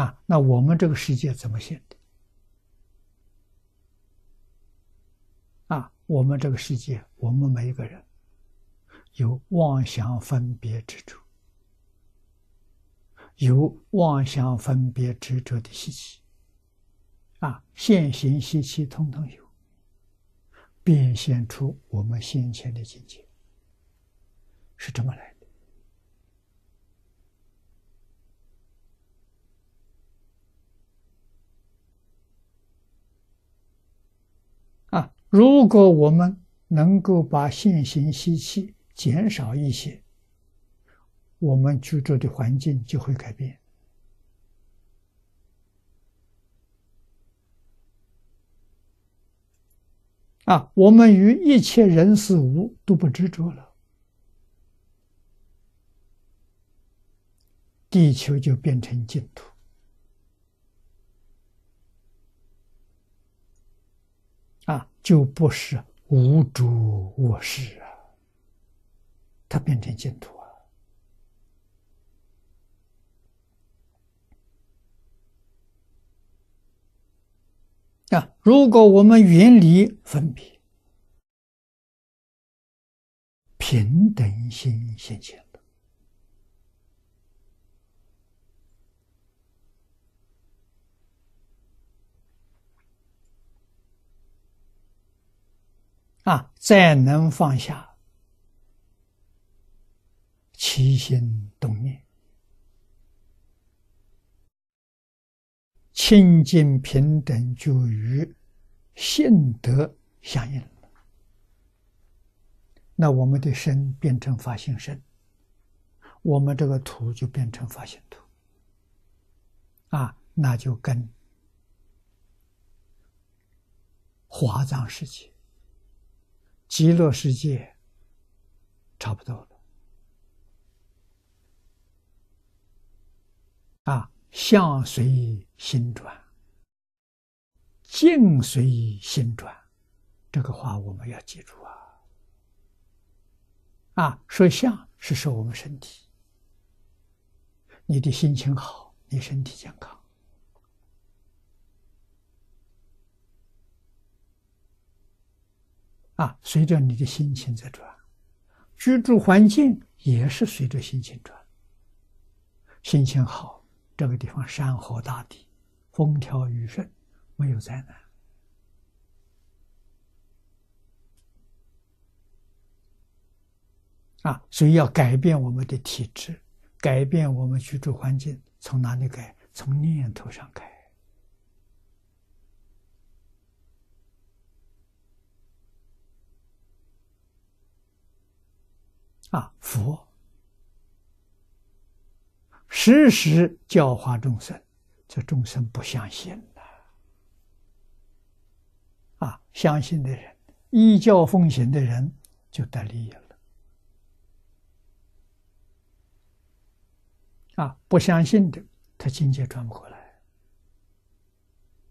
啊，那我们这个世界怎么现的？啊，我们这个世界，我们每一个人有妄想分别执着，有妄想分别执着的习气，啊，现行习气通通有，变现出我们先前的境界，是这么来的。如果我们能够把现行习气减少一些，我们居住的环境就会改变。啊，我们与一切人事物都不执着了，地球就变成净土。啊，就不是无主卧室啊，它变成净土啊！啊，如果我们远离分别，平等心现前。啊！再能放下起心动念，清净平等就与性德相应。那我们的身变成法性身，我们这个土就变成法性土。啊，那就跟华藏世界。极乐世界差不多了啊！相随心转，境随心转，这个话我们要记住啊！啊，说相是说我们身体，你的心情好，你身体健康。啊，随着你的心情在转，居住环境也是随着心情转。心情好，这个地方山河大地，风调雨顺，没有灾难。啊，所以要改变我们的体质，改变我们居住环境，从哪里改？从念头上改。啊，佛时时教化众生，这众生不相信的。啊，相信的人依教奉行的人就得利益了。啊，不相信的，他境界转不过来。